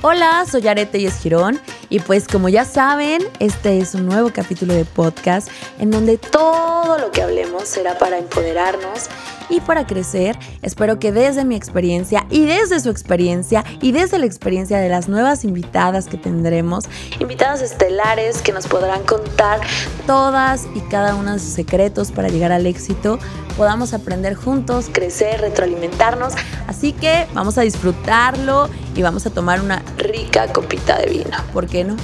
Hola, soy Arete y Esquirón y pues como ya saben, este es un nuevo capítulo de podcast en donde todo lo que hablemos será para empoderarnos y para crecer. Espero que desde mi experiencia y desde su experiencia y desde la experiencia de las nuevas invitadas que tendremos, invitadas estelares que nos podrán contar todas y cada uno de sus secretos para llegar al éxito, podamos aprender juntos, crecer, retroalimentarnos. Así que vamos a disfrutarlo y vamos a tomar una rica copita de vino. ¿Por qué no?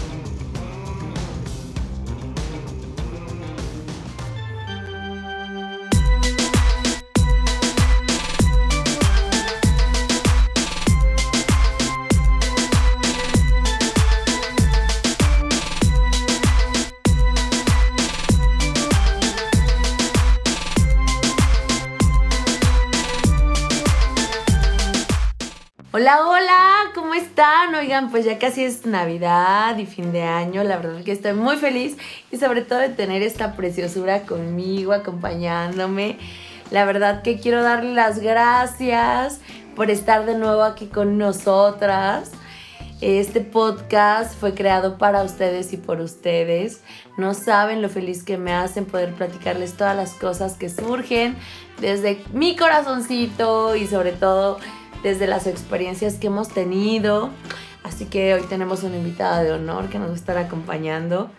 Hola, hola, ¿cómo están? Oigan, pues ya casi es Navidad y fin de año. La verdad es que estoy muy feliz y sobre todo de tener esta preciosura conmigo, acompañándome. La verdad que quiero darle las gracias por estar de nuevo aquí con nosotras. Este podcast fue creado para ustedes y por ustedes. No saben lo feliz que me hacen poder platicarles todas las cosas que surgen desde mi corazoncito y sobre todo desde las experiencias que hemos tenido. Así que hoy tenemos una invitada de honor que nos va a estar acompañando.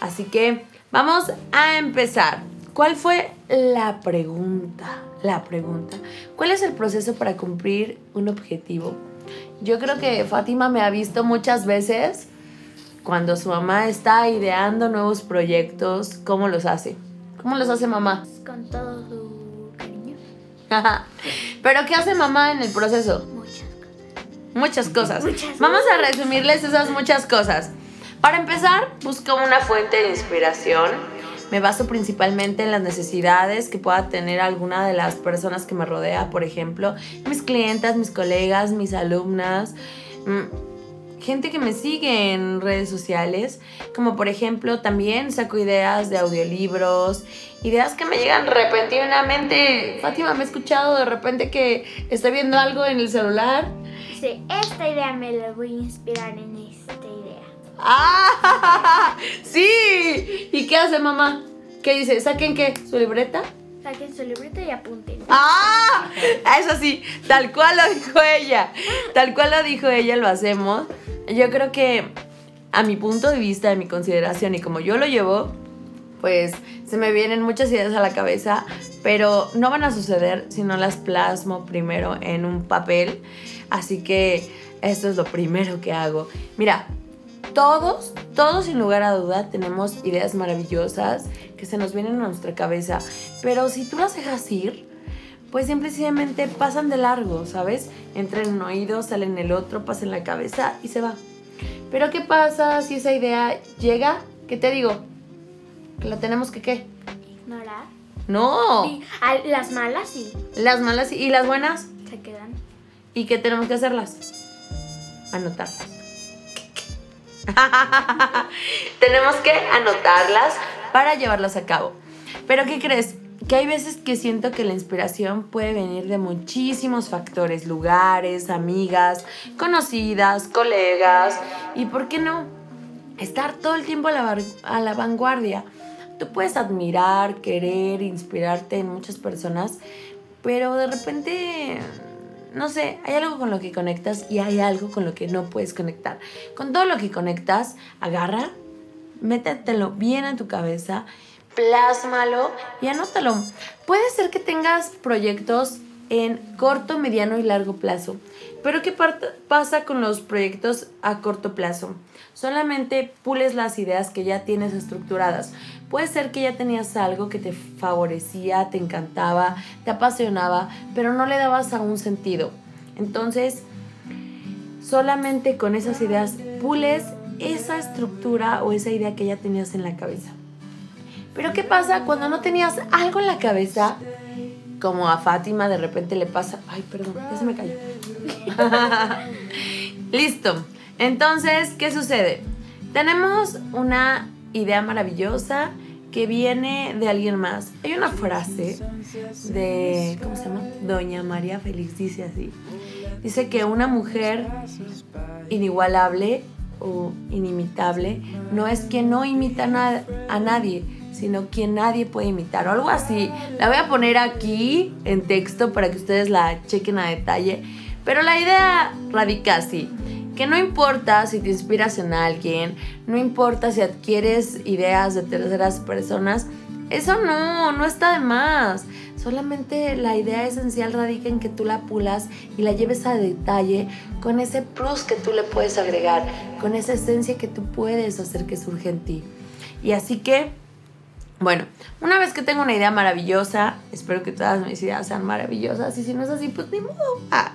Así que vamos a empezar. ¿Cuál fue la pregunta? La pregunta. ¿Cuál es el proceso para cumplir un objetivo? Yo creo que Fátima me ha visto muchas veces cuando su mamá está ideando nuevos proyectos, ¿cómo los hace? ¿Cómo los hace mamá? Con todo su cariño. Pero ¿qué hace mamá en el proceso? Muchas Muchas cosas. cosas. Muchas Vamos a resumirles esas muchas cosas. Para empezar, busco una fuente de inspiración. Me baso principalmente en las necesidades que pueda tener alguna de las personas que me rodea, por ejemplo, mis clientas, mis colegas, mis alumnas, mm, gente que me sigue en redes sociales, como por ejemplo también saco ideas de audiolibros, ideas que me llegan repentinamente. Fátima, me he escuchado de repente que estoy viendo algo en el celular Dice, esta idea me la voy a inspirar en esta idea. ¡Ah! ¡Sí! ¿Y qué hace mamá? ¿Qué dice? ¿Saquen qué? ¿Su libreta? Saquen su libreta y apunten. ¡Ah! Eso sí, tal cual lo dijo ella. Tal cual lo dijo ella, lo hacemos. Yo creo que a mi punto de vista, de mi consideración y como yo lo llevo, pues se me vienen muchas ideas a la cabeza, pero no van a suceder si no las plasmo primero en un papel. Así que esto es lo primero que hago. Mira, todos, todos sin lugar a duda tenemos ideas maravillosas que se nos vienen a nuestra cabeza, pero si tú las dejas ir, pues simplemente pasan de largo, ¿sabes? Entra en un oído, sale en el otro, pasa en la cabeza y se va. Pero ¿qué pasa si esa idea llega? ¿Qué te digo? ¿Que la tenemos que qué? Ignorar. No. Y a- las malas sí Las malas y las buenas. se quedan. ¿Y qué tenemos que hacerlas? Anotarlas. tenemos que anotarlas para llevarlas a cabo. Pero ¿qué crees? Que hay veces que siento que la inspiración puede venir de muchísimos factores, lugares, amigas, conocidas, colegas y, ¿por qué no? Estar todo el tiempo a la, vanguardia. Tú puedes admirar, querer, inspirarte en muchas personas, pero de repente, no sé, hay algo con lo que conectas y hay algo con lo que no puedes conectar. Con todo lo que conectas, agarra, métetelo bien en tu cabeza, plásmalo y anótalo. Puede ser que tengas proyectos en corto, mediano y largo plazo. Pero ¿qué pasa con los proyectos a corto plazo? Solamente pules las ideas que ya tienes estructuradas. Puede ser que ya tenías algo que te favorecía, te encantaba, te apasionaba, pero no le dabas aún sentido. Entonces, solamente con esas ideas pules esa estructura o esa idea que ya tenías en la cabeza. Pero ¿qué pasa cuando no tenías algo en la cabeza? Como a Fátima de repente le pasa, ay, perdón, ya se me cayó. Listo. Entonces, ¿qué sucede? Tenemos una idea maravillosa que viene de alguien más. Hay una frase de, ¿cómo se llama? Doña María Félix dice así. Dice que una mujer inigualable o inimitable no es que no imita a nadie, sino quien nadie puede imitar o algo así. La voy a poner aquí en texto para que ustedes la chequen a detalle. Pero la idea radica así, que no importa si te inspiras en alguien, no importa si adquieres ideas de terceras personas, eso no, no está de más. Solamente la idea esencial radica en que tú la pulas y la lleves a detalle con ese plus que tú le puedes agregar, con esa esencia que tú puedes hacer que surja en ti. Y así que bueno, una vez que tengo una idea maravillosa, espero que todas mis ideas sean maravillosas y si no es así, pues ni modo. Ah,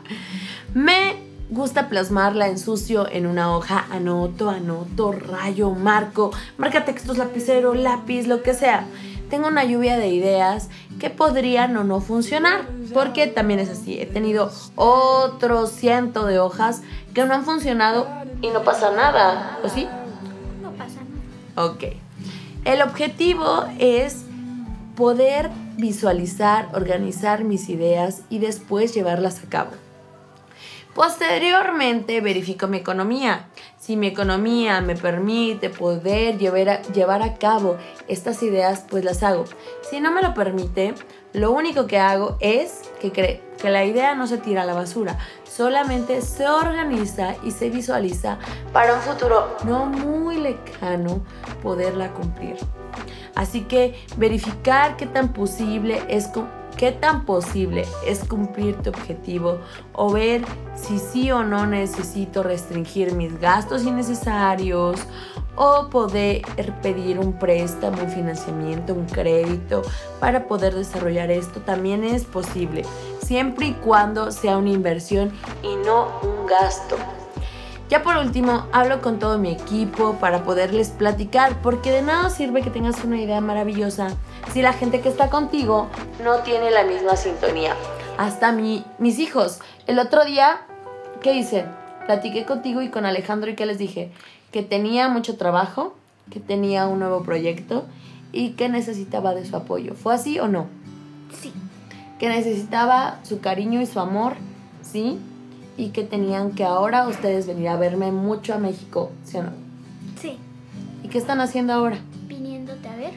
me gusta plasmarla en sucio en una hoja, anoto, anoto, rayo, marco, marca textos, lapicero, lápiz, lo que sea. Tengo una lluvia de ideas que podrían o no funcionar, porque también es así. He tenido otro ciento de hojas que no han funcionado y no pasa nada, ¿o sí? No pasa nada. Ok. El objetivo es poder visualizar, organizar mis ideas y después llevarlas a cabo. Posteriormente verifico mi economía. Si mi economía me permite poder llevar a, llevar a cabo estas ideas, pues las hago. Si no me lo permite, lo único que hago es que, que la idea no se tira a la basura, solamente se organiza y se visualiza para un futuro no muy lejano poderla cumplir. Así que verificar qué tan posible es qué tan posible es cumplir tu objetivo o ver si sí o no necesito restringir mis gastos innecesarios o poder pedir un préstamo, un financiamiento, un crédito para poder desarrollar esto también es posible, siempre y cuando sea una inversión y no un gasto. Ya por último, hablo con todo mi equipo para poderles platicar, porque de nada sirve que tengas una idea maravillosa si la gente que está contigo no tiene la misma sintonía. Hasta mi, mis hijos. El otro día, ¿qué hice? Platiqué contigo y con Alejandro y ¿qué les dije? Que tenía mucho trabajo, que tenía un nuevo proyecto y que necesitaba de su apoyo. ¿Fue así o no? Sí. Que necesitaba su cariño y su amor, ¿sí? y que tenían que ahora ustedes venir a verme mucho a México, ¿sí o no? Sí. ¿Y qué están haciendo ahora? Viniéndote a ver.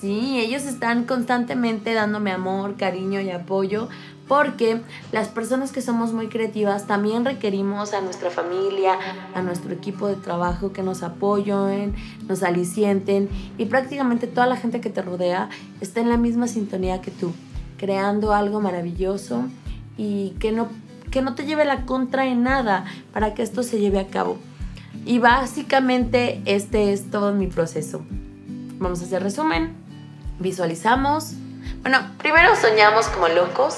Sí, ellos están constantemente dándome amor, cariño y apoyo porque las personas que somos muy creativas también requerimos a nuestra familia, a nuestro equipo de trabajo que nos apoyen, nos alicienten y prácticamente toda la gente que te rodea está en la misma sintonía que tú, creando algo maravilloso y que no que no te lleve la contra en nada para que esto se lleve a cabo. Y básicamente este es todo mi proceso. Vamos a hacer resumen. Visualizamos. Bueno, primero soñamos como locos.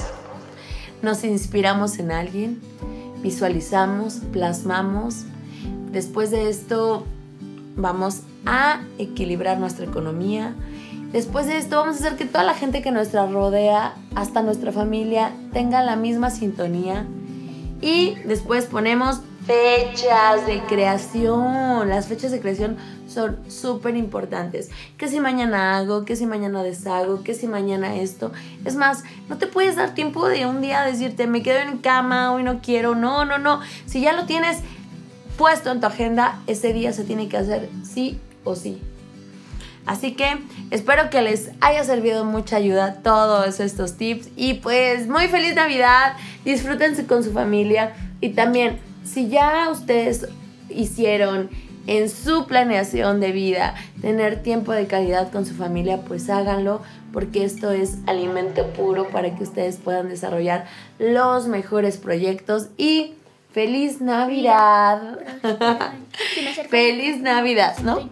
Nos inspiramos en alguien. Visualizamos, plasmamos. Después de esto vamos a equilibrar nuestra economía. Después de esto vamos a hacer que toda la gente que nos rodea, hasta nuestra familia, tenga la misma sintonía y después ponemos fechas de creación. Las fechas de creación son súper importantes. Que si mañana hago, que si mañana deshago, que si mañana esto. Es más, no te puedes dar tiempo de un día decirte, me quedo en cama, hoy no quiero. No, no, no. Si ya lo tienes puesto en tu agenda, ese día se tiene que hacer sí o sí. Así que espero que les haya servido mucha ayuda todos estos tips y pues muy feliz Navidad, disfrútense con su familia y también si ya ustedes hicieron en su planeación de vida tener tiempo de calidad con su familia, pues háganlo porque esto es alimento puro para que ustedes puedan desarrollar los mejores proyectos y feliz Navidad. feliz Navidad, ¿no?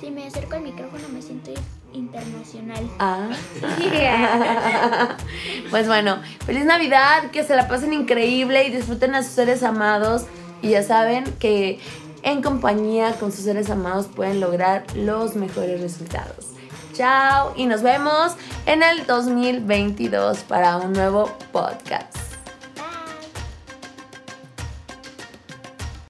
Si me acerco al micrófono me siento internacional. Ah. pues bueno, feliz Navidad, que se la pasen increíble y disfruten a sus seres amados. Y ya saben que en compañía con sus seres amados pueden lograr los mejores resultados. Chao y nos vemos en el 2022 para un nuevo podcast.